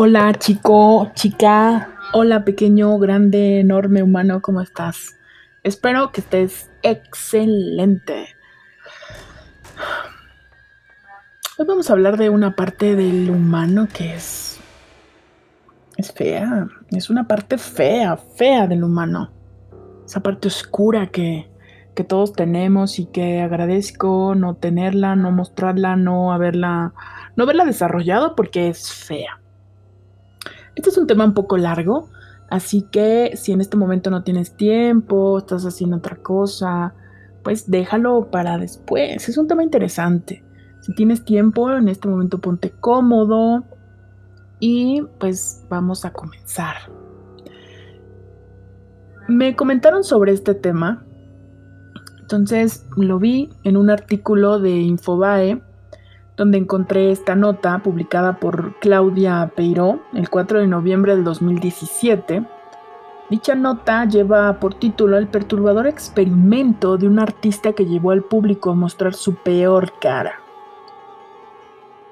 Hola chico, chica, hola pequeño, grande, enorme humano, ¿cómo estás? Espero que estés excelente. Hoy vamos a hablar de una parte del humano que es es fea, es una parte fea, fea del humano. Esa parte oscura que, que todos tenemos y que agradezco no tenerla, no mostrarla, no haberla, no haberla desarrollado porque es fea. Este es un tema un poco largo, así que si en este momento no tienes tiempo, estás haciendo otra cosa, pues déjalo para después. Es un tema interesante. Si tienes tiempo, en este momento ponte cómodo y pues vamos a comenzar. Me comentaron sobre este tema, entonces lo vi en un artículo de Infobae donde encontré esta nota publicada por Claudia Peiró el 4 de noviembre del 2017. Dicha nota lleva por título El perturbador experimento de un artista que llevó al público a mostrar su peor cara.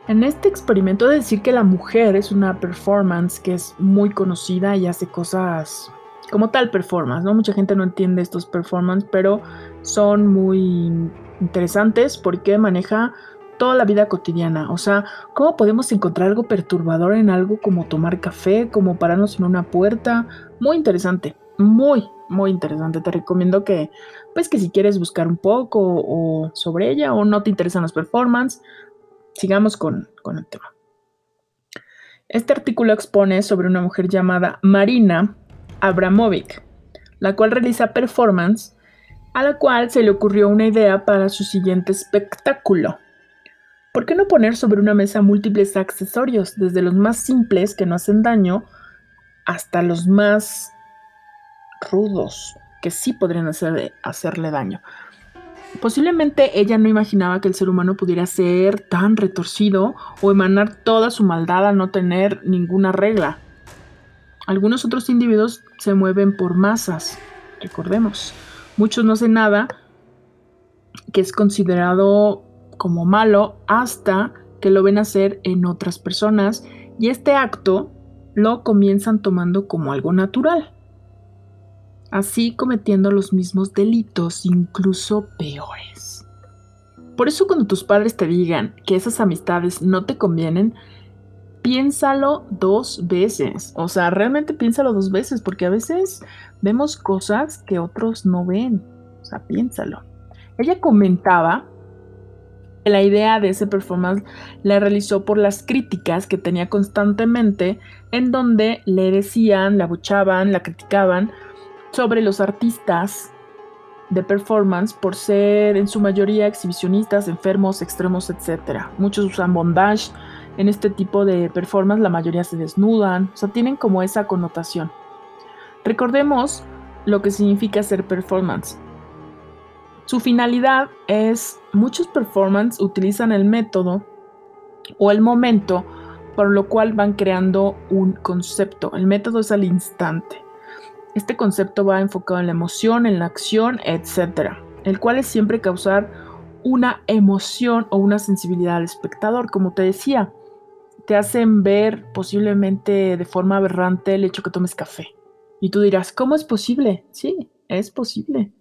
En este experimento de decir que la mujer es una performance que es muy conocida y hace cosas como tal performance, ¿no? Mucha gente no entiende estos performances, pero son muy interesantes porque maneja toda la vida cotidiana. O sea, ¿cómo podemos encontrar algo perturbador en algo como tomar café, como pararnos en una puerta? Muy interesante, muy, muy interesante. Te recomiendo que, pues que si quieres buscar un poco sobre ella o no te interesan las performances, sigamos con, con el tema. Este artículo expone sobre una mujer llamada Marina Abramovic, la cual realiza performance a la cual se le ocurrió una idea para su siguiente espectáculo. ¿Por qué no poner sobre una mesa múltiples accesorios, desde los más simples que no hacen daño hasta los más rudos que sí podrían hacerle daño? Posiblemente ella no imaginaba que el ser humano pudiera ser tan retorcido o emanar toda su maldad al no tener ninguna regla. Algunos otros individuos se mueven por masas, recordemos. Muchos no hacen nada que es considerado como malo hasta que lo ven hacer en otras personas y este acto lo comienzan tomando como algo natural, así cometiendo los mismos delitos, incluso peores. Por eso cuando tus padres te digan que esas amistades no te convienen, piénsalo dos veces. O sea, realmente piénsalo dos veces, porque a veces vemos cosas que otros no ven. O sea, piénsalo. Ella comentaba la idea de ese performance la realizó por las críticas que tenía constantemente, en donde le decían, la abuchaban, la criticaban sobre los artistas de performance por ser en su mayoría exhibicionistas, enfermos, extremos, etc. Muchos usan bondage en este tipo de performance, la mayoría se desnudan, o sea, tienen como esa connotación. Recordemos lo que significa ser performance. Su finalidad es, muchos performances utilizan el método o el momento, por lo cual van creando un concepto. El método es al instante. Este concepto va enfocado en la emoción, en la acción, etc. El cual es siempre causar una emoción o una sensibilidad al espectador. Como te decía, te hacen ver posiblemente de forma aberrante el hecho que tomes café. Y tú dirás, ¿cómo es posible? Sí, es posible.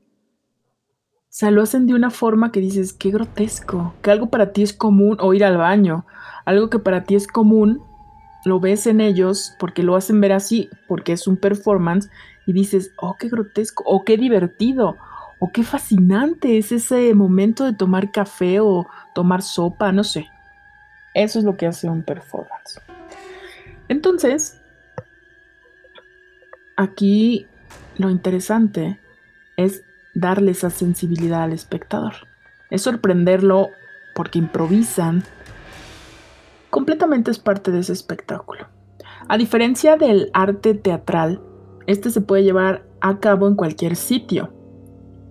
Sea, lo hacen de una forma que dices, qué grotesco, que algo para ti es común o ir al baño, algo que para ti es común, lo ves en ellos porque lo hacen ver así, porque es un performance y dices, oh, qué grotesco, o qué divertido, o qué fascinante es ese momento de tomar café o tomar sopa, no sé. Eso es lo que hace un performance. Entonces, aquí lo interesante es darle esa sensibilidad al espectador. Es sorprenderlo porque improvisan. Completamente es parte de ese espectáculo. A diferencia del arte teatral, este se puede llevar a cabo en cualquier sitio.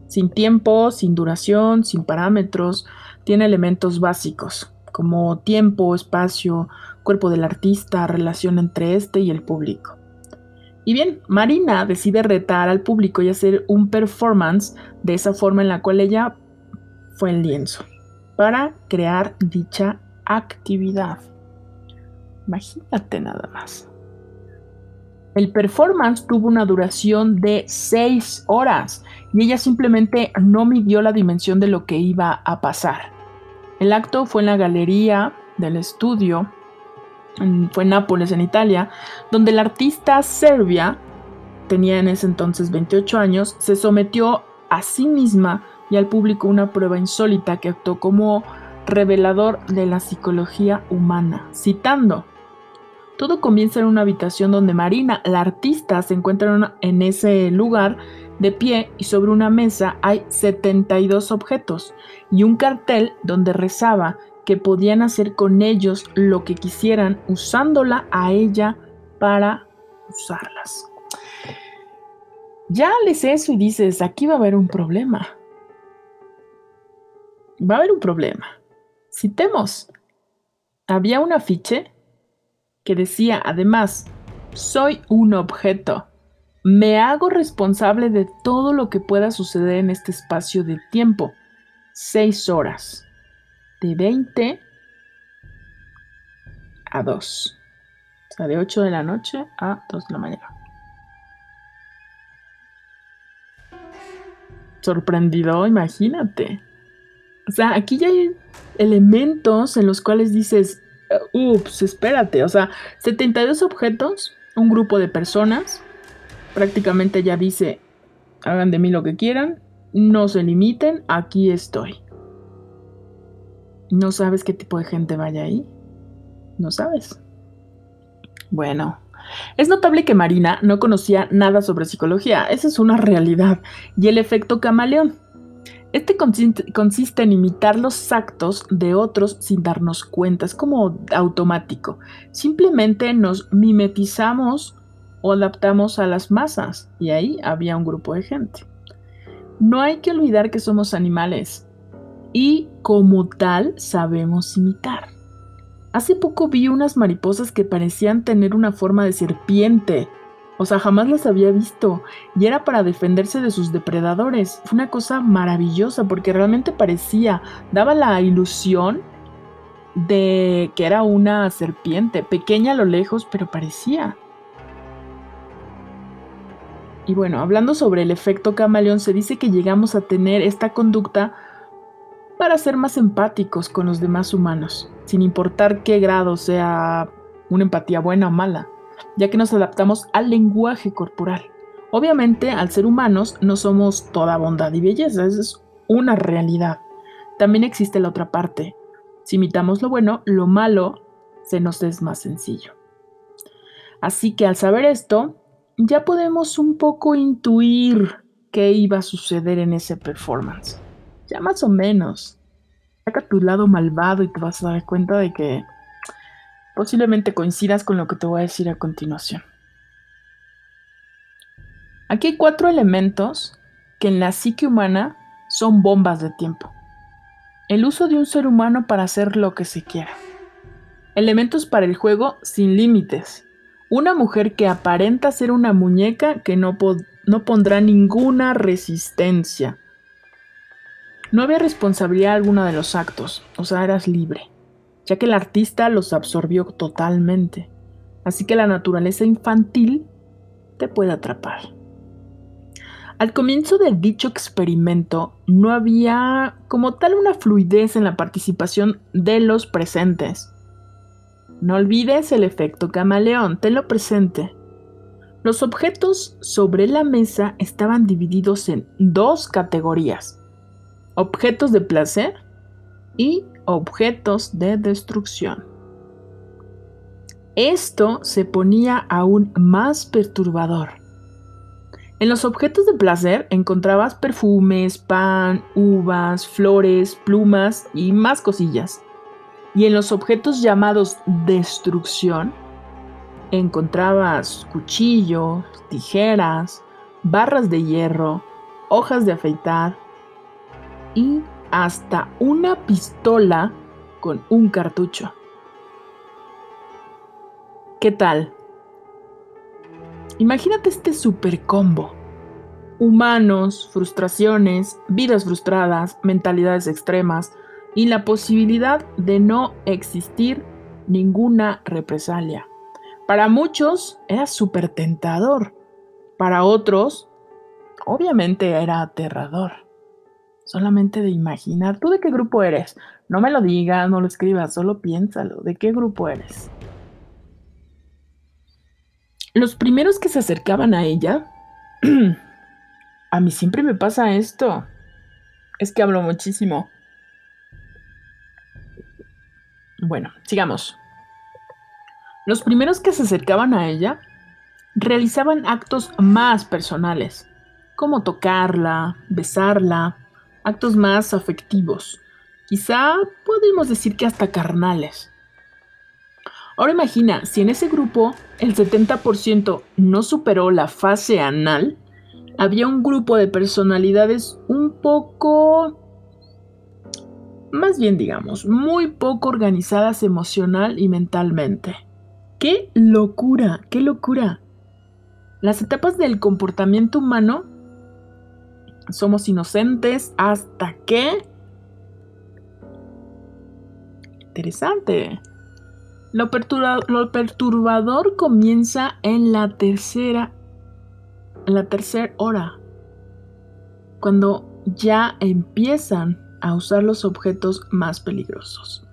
Sin tiempo, sin duración, sin parámetros, tiene elementos básicos como tiempo, espacio, cuerpo del artista, relación entre este y el público. Y bien, Marina decide retar al público y hacer un performance de esa forma en la cual ella fue el lienzo para crear dicha actividad. Imagínate nada más. El performance tuvo una duración de 6 horas y ella simplemente no midió la dimensión de lo que iba a pasar. El acto fue en la galería del estudio, fue Nápoles, en Italia, donde la artista serbia, tenía en ese entonces 28 años, se sometió a sí misma y al público una prueba insólita que actuó como revelador de la psicología humana, citando todo comienza en una habitación donde Marina, la artista, se encuentra en ese lugar de pie y sobre una mesa hay 72 objetos y un cartel donde rezaba que podían hacer con ellos lo que quisieran usándola a ella para usarlas. Ya lees eso y dices, aquí va a haber un problema. Va a haber un problema. Citemos. Había un afiche que decía además, soy un objeto. Me hago responsable de todo lo que pueda suceder en este espacio de tiempo. Seis horas. De 20 a 2. O sea, de 8 de la noche a 2 de la mañana. Sorprendido, imagínate. O sea, aquí ya hay elementos en los cuales dices, ups, espérate, o sea, 72 objetos, un grupo de personas, prácticamente ya dice, hagan de mí lo que quieran, no se limiten, aquí estoy. ¿No sabes qué tipo de gente vaya ahí? No sabes. Bueno, es notable que Marina no conocía nada sobre psicología, esa es una realidad, y el efecto camaleón. Este consiste en imitar los actos de otros sin darnos cuenta, es como automático. Simplemente nos mimetizamos o adaptamos a las masas y ahí había un grupo de gente. No hay que olvidar que somos animales y como tal sabemos imitar. Hace poco vi unas mariposas que parecían tener una forma de serpiente o sea, jamás las había visto. Y era para defenderse de sus depredadores. Fue una cosa maravillosa porque realmente parecía, daba la ilusión de que era una serpiente, pequeña a lo lejos, pero parecía. Y bueno, hablando sobre el efecto camaleón, se dice que llegamos a tener esta conducta para ser más empáticos con los demás humanos, sin importar qué grado sea una empatía buena o mala ya que nos adaptamos al lenguaje corporal. Obviamente, al ser humanos no somos toda bondad y belleza, es una realidad. También existe la otra parte. Si imitamos lo bueno, lo malo se nos es más sencillo. Así que al saber esto, ya podemos un poco intuir qué iba a suceder en ese performance. Ya más o menos. Saca tu lado malvado y te vas a dar cuenta de que Posiblemente coincidas con lo que te voy a decir a continuación. Aquí hay cuatro elementos que en la psique humana son bombas de tiempo. El uso de un ser humano para hacer lo que se quiera. Elementos para el juego sin límites. Una mujer que aparenta ser una muñeca que no, no pondrá ninguna resistencia. No había responsabilidad alguna de los actos, o sea, eras libre ya que el artista los absorbió totalmente. Así que la naturaleza infantil te puede atrapar. Al comienzo de dicho experimento no había como tal una fluidez en la participación de los presentes. No olvides el efecto camaleón, tenlo presente. Los objetos sobre la mesa estaban divididos en dos categorías. Objetos de placer y objetos de destrucción. Esto se ponía aún más perturbador. En los objetos de placer encontrabas perfumes, pan, uvas, flores, plumas y más cosillas. Y en los objetos llamados destrucción encontrabas cuchillos, tijeras, barras de hierro, hojas de afeitar y hasta una pistola con un cartucho. ¿Qué tal? Imagínate este super combo. Humanos, frustraciones, vidas frustradas, mentalidades extremas y la posibilidad de no existir ninguna represalia. Para muchos era súper tentador, para otros obviamente era aterrador. Solamente de imaginar, ¿tú de qué grupo eres? No me lo digas, no lo escribas, solo piénsalo, ¿de qué grupo eres? Los primeros que se acercaban a ella, a mí siempre me pasa esto, es que hablo muchísimo. Bueno, sigamos. Los primeros que se acercaban a ella realizaban actos más personales, como tocarla, besarla, actos más afectivos, quizá podemos decir que hasta carnales. Ahora imagina, si en ese grupo el 70% no superó la fase anal, había un grupo de personalidades un poco más bien digamos, muy poco organizadas emocional y mentalmente. ¡Qué locura! ¡Qué locura! Las etapas del comportamiento humano somos inocentes hasta que... Interesante. Lo, lo perturbador comienza en la tercera... En la tercera hora. Cuando ya empiezan a usar los objetos más peligrosos.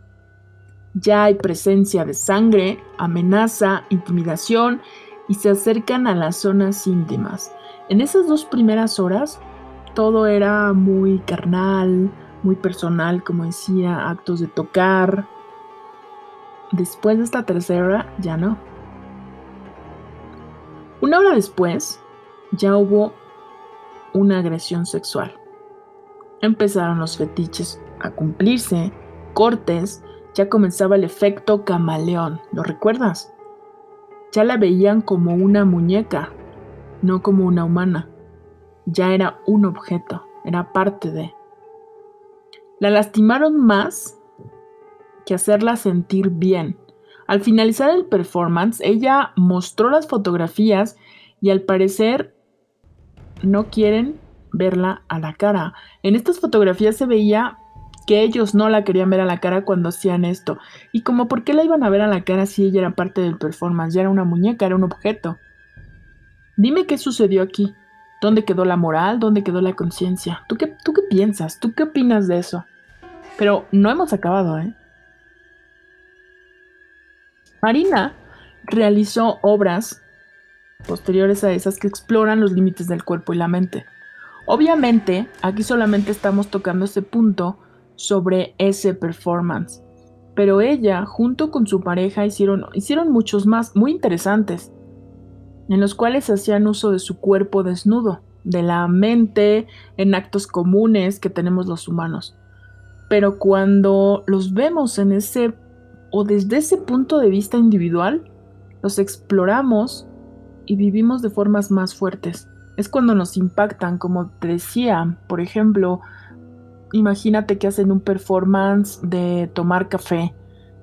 Ya hay presencia de sangre, amenaza, intimidación y se acercan a las zonas íntimas. En esas dos primeras horas todo era muy carnal, muy personal, como decía, actos de tocar. Después de esta tercera ya no. Una hora después ya hubo una agresión sexual. Empezaron los fetiches a cumplirse, cortes, ya comenzaba el efecto camaleón, ¿lo recuerdas? Ya la veían como una muñeca, no como una humana. Ya era un objeto, era parte de. La lastimaron más que hacerla sentir bien. Al finalizar el performance, ella mostró las fotografías y al parecer no quieren verla a la cara. En estas fotografías se veía que ellos no la querían ver a la cara cuando hacían esto. Y como por qué la iban a ver a la cara si ella era parte del performance, ya era una muñeca, era un objeto. Dime qué sucedió aquí. ¿Dónde quedó la moral? ¿Dónde quedó la conciencia? ¿Tú qué, ¿Tú qué piensas? ¿Tú qué opinas de eso? Pero no hemos acabado, ¿eh? Marina realizó obras posteriores a esas que exploran los límites del cuerpo y la mente. Obviamente, aquí solamente estamos tocando ese punto sobre ese performance. Pero ella, junto con su pareja, hicieron, hicieron muchos más muy interesantes, en los cuales hacían uso de su cuerpo desnudo, de la mente, en actos comunes que tenemos los humanos. Pero cuando los vemos en ese o desde ese punto de vista individual, los exploramos y vivimos de formas más fuertes es cuando nos impactan, como te decía, por ejemplo, imagínate que hacen un performance de tomar café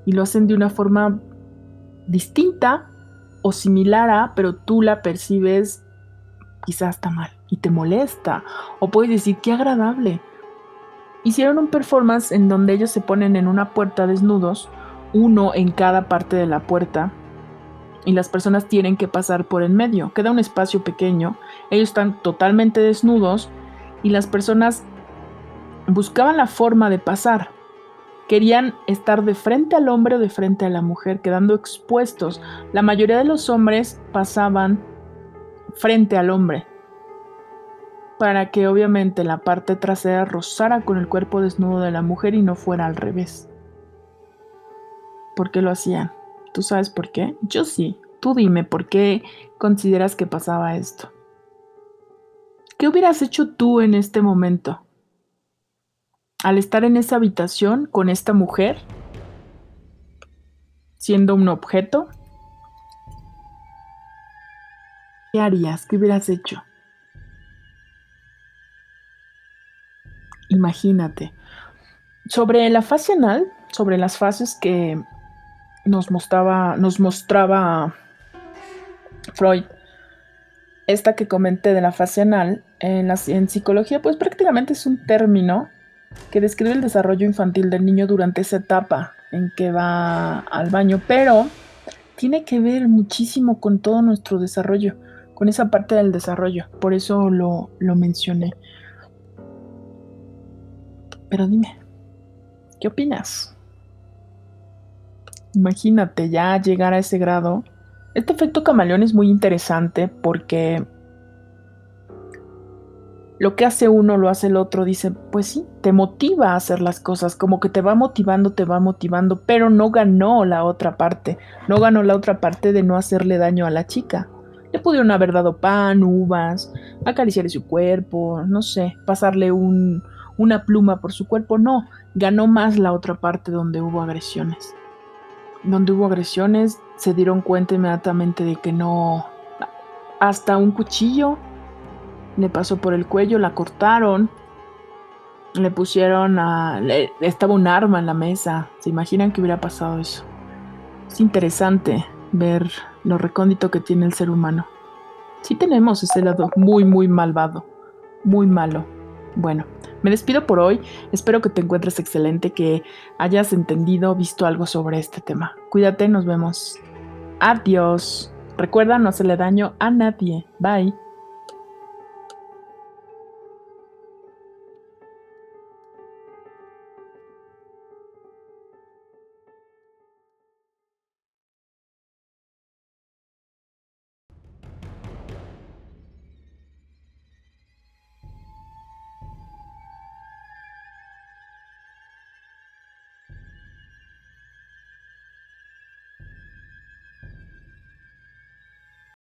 y lo hacen de una forma distinta o similar a, pero tú la percibes quizás está mal y te molesta. O puedes decir, qué agradable. Hicieron un performance en donde ellos se ponen en una puerta desnudos, uno en cada parte de la puerta, y las personas tienen que pasar por en medio. Queda un espacio pequeño, ellos están totalmente desnudos y las personas buscaban la forma de pasar. Querían estar de frente al hombre o de frente a la mujer, quedando expuestos. La mayoría de los hombres pasaban frente al hombre, para que obviamente la parte trasera rozara con el cuerpo desnudo de la mujer y no fuera al revés. ¿Por qué lo hacían? ¿Tú sabes por qué? Yo sí. Tú dime por qué consideras que pasaba esto. ¿Qué hubieras hecho tú en este momento? Al estar en esa habitación con esta mujer, siendo un objeto, ¿qué harías? ¿Qué hubieras hecho? Imagínate. Sobre la fase anal, sobre las fases que nos mostraba, nos mostraba Freud, esta que comenté de la fase anal, en, en psicología, pues prácticamente es un término que describe el desarrollo infantil del niño durante esa etapa en que va al baño, pero tiene que ver muchísimo con todo nuestro desarrollo, con esa parte del desarrollo. Por eso lo, lo mencioné. Pero dime, ¿qué opinas? Imagínate ya llegar a ese grado. Este efecto camaleón es muy interesante porque lo que hace uno lo hace el otro, dice, pues sí, te motiva a hacer las cosas, como que te va motivando, te va motivando, pero no ganó la otra parte, no ganó la otra parte de no hacerle daño a la chica. Le pudieron haber dado pan, uvas, acariciarle su cuerpo, no sé, pasarle un, una pluma por su cuerpo, no, ganó más la otra parte donde hubo agresiones. Donde hubo agresiones se dieron cuenta inmediatamente de que no, hasta un cuchillo le pasó por el cuello, la cortaron, le pusieron a... estaba un arma en la mesa. ¿Se imaginan que hubiera pasado eso? Es interesante ver lo recóndito que tiene el ser humano. Sí tenemos ese lado muy, muy malvado, muy malo. Bueno, me despido por hoy. Espero que te encuentres excelente, que hayas entendido, visto algo sobre este tema. Cuídate, nos vemos. Adiós. Recuerda no hacerle daño a nadie. Bye.